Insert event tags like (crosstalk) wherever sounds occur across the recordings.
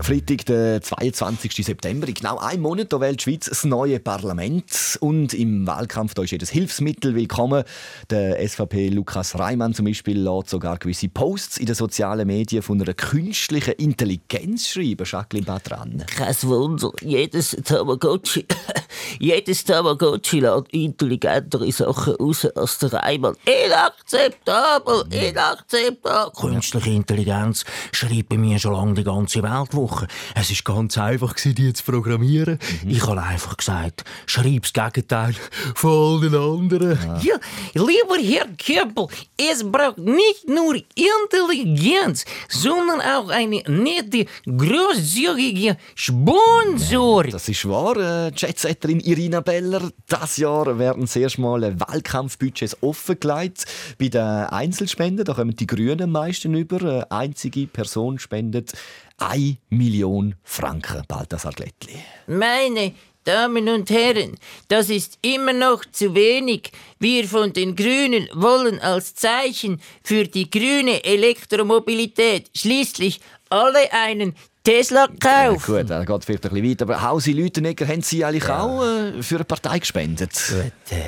Freitag, der 22. September. In genau einem Monat da wählt die Schweiz das neue Parlament. Und im Wahlkampf da ist jedes Hilfsmittel willkommen. Der SVP Lukas Reimann zum Beispiel lässt sogar gewisse Posts in den sozialen Medien von einer künstlichen Intelligenz schreiben. Jacqueline Batran. Kein Wunder, jedes Tamagotchi, (laughs) jedes Tamagotchi lässt intelligentere Sachen raus als der Reimann. Inakzeptabel, inakzeptabel. Künstliche Intelligenz schreibt bei mir schon lange die ganze Weltwoche. Es war ganz einfach, die zu programmieren. Ich habe einfach gesagt, schreib das Gegenteil von allen anderen. Ja, lieber Herr Köppel, es braucht nicht nur Intelligenz, sondern auch eine nette, großzügige Sponsor. Das ist wahr, äh, Jetsetterin Irina Beller. Das Jahr werden erste Mal Wahlkampfbudgets offengelegt. Bei den Einzelspenden, da kommen die Grünen am meisten über. Eine einzige Person spendet 1 Million Franken, Balthasar Glättli. Meine Damen und Herren, das ist immer noch zu wenig. Wir von den Grünen wollen als Zeichen für die grüne Elektromobilität schließlich alle einen Tesla kaufen. Ja, gut, das geht vielleicht ein bisschen weiter. Aber Hausi Lütenegger, haben Sie eigentlich ja. auch äh, für eine Partei gespendet? Gut,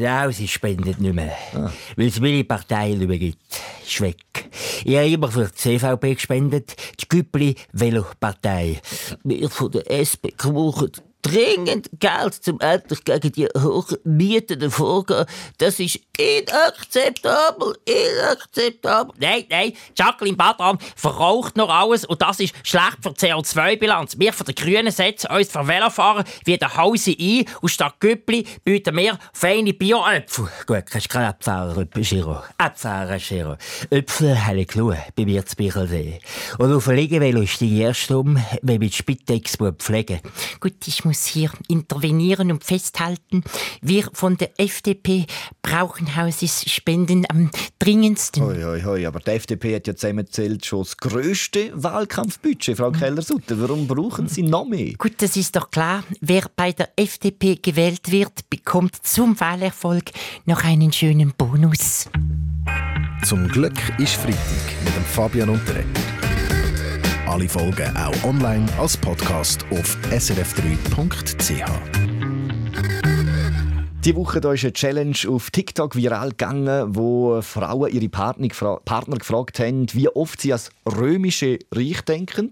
äh, Hausi spendet nicht mehr. Ah. Weil es meine Partei nicht mehr gibt. Ist weg. Ich habe immer für die CVP gespendet, die Güppli Velopartei. Wir von der SP brauchen dringend Geld, um endlich gegen die hohen Mieten vorzugehen. Das ist inakzeptabel, inakzeptabel. Nein, nein, Jacqueline Badram verraucht noch alles und das ist schlecht für die CO2-Bilanz. Wir von den Grünen setzen uns für Velofahrer wie der Hause ein und statt Güppli bieten wir feine Bio-Äpfel. Gut, kannst keine Äpfel, Giro. Äpfel, Giro. Äpfel habe ich genug bei mir zu Bichelsee. Und auf dem Liegevelo steige ich erst um, wenn ich die Spitex pflegen Gut, ich muss hier intervenieren und festhalten. Wir von der FDP brauchen Hausspenden am dringendsten. Hoi, hoi, hoi. Aber die FDP hat ja zusammengezählt schon das grösste Wahlkampfbudget, Frau Keller-Sutter. Warum brauchen Sie noch mehr? Gut, das ist doch klar. Wer bei der FDP gewählt wird, bekommt zum Wahlerfolg noch einen schönen Bonus. Zum Glück ist Freitag mit dem Fabian Unterreger. Alle Folgen auch online als Podcast auf srf3.ch. Die Woche da ist eine Challenge auf TikTok viral gegangen, wo Frauen ihre Partner, Partner gefragt haben, wie oft sie als römische Reich denken.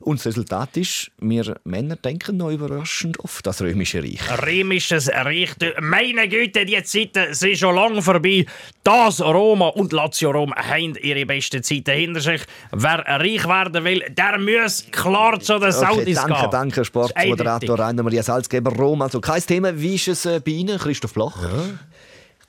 Und das Resultat ist, wir Männer denken noch überraschend oft das römische Reich. Römisches Reich, meine Güte, die Zeiten sind schon lange vorbei. Das Roma und Lazio Rom haben ihre besten Zeiten hinter sich. Wer reich werden will, der muss klar zu den Saudis okay, danke, gehen. Danke, Sportmoderator Rainer Maria Salzgeber. Rom, also kein Thema. Wie ist es äh, bei Ihnen? Christoph Bloch? Ja.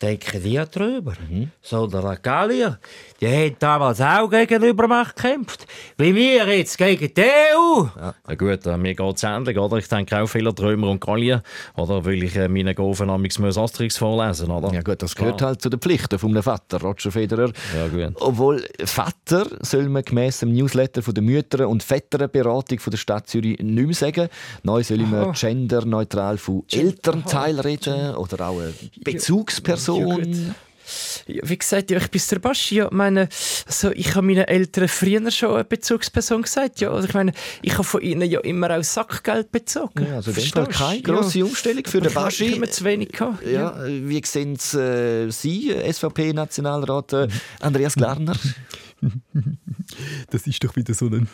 Ich denke dir drüber. Mhm. So der Gallier, die haben damals auch gegen die Übermacht gekämpft. Wie wir jetzt gegen die EU. Ja, na gut, äh, mir geht es ähnlich, oder? Ich denke auch viele Trömer und Gallier, oder? Weil ich äh, meine Gofen muss Asterix vorlesen, oder? Ja gut, das gehört Klar. halt zu den Pflichten vom Vater, Roger Federer. Ja gut. Obwohl Vater soll man gemäss dem Newsletter von der Mütter- und Väterberatung von der Stadt Zürich nicht mehr sagen. Neu soll man genderneutral von Elternteil reden oder auch eine Bezugsperson. Ja, wie gesagt, ja, ich bin der Baschi. Ja, meine, also, ich habe meinen Eltern früher schon eine Bezugsperson gesagt. Ja, also, ich meine, ich habe von ihnen ja immer auch Sackgeld bezogen. Ja, also in dem Fall keine grosse. Umstellung für den Baschi. Ich habe zu wenig gehabt. Ja, ja. Wie sehen äh, Sie, SVP-Nationalrat äh, Andreas Glarner? (laughs) Das ist doch wieder so ein,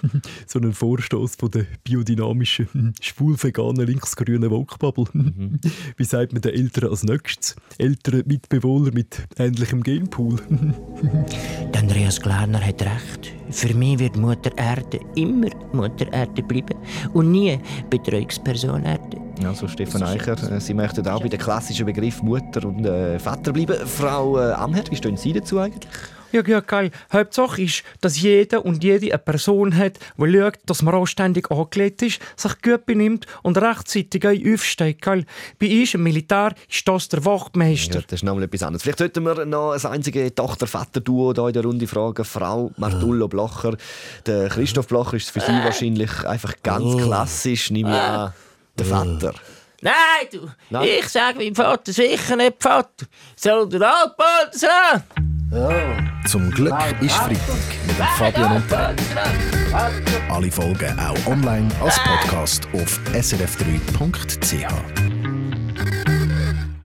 so ein Vorstoß von der biodynamischen, schwul-veganen, linksgrünen Woke-Bubble. Mhm. Wie sagt man den Eltern als nächstes? Ältere Mitbewohner mit ähnlichem Genpool. (laughs) Andreas Glarner hat recht. Für mich wird Mutter Erde immer Mutter Erde bleiben und nie Betreuungsperson Erde. Also Stefan Eicher, äh, Sie möchten auch bei dem klassischen Begriff Mutter und äh, Vater bleiben. Frau äh, Amher, wie stehen Sie dazu eigentlich? Ja, ja, geil. Hauptsache ist, dass jeder und jede eine Person hat, die schaut, dass man anständig angelegt ist, sich gut benimmt und rechtzeitig aufsteht. Geil. Bei uns im Militär ist das der Wachtmeister. Ja, das ist nochmal etwas anderes. Vielleicht sollten wir noch ein einzige Tochter-Vater-Duo hier in der Runde fragen. Frau Martullo Blocher. Der Christoph Blocher ist für Sie (laughs) wahrscheinlich einfach ganz klassisch, nehme ich an, (laughs) der Vater. Nein, du. Ich sage meinem Vater sicher nicht Vater, sondern Altbaldesrat. Zum Glück ist Freitag mit Fabian und der Alle Folgen auch online als Podcast auf srf3.ch.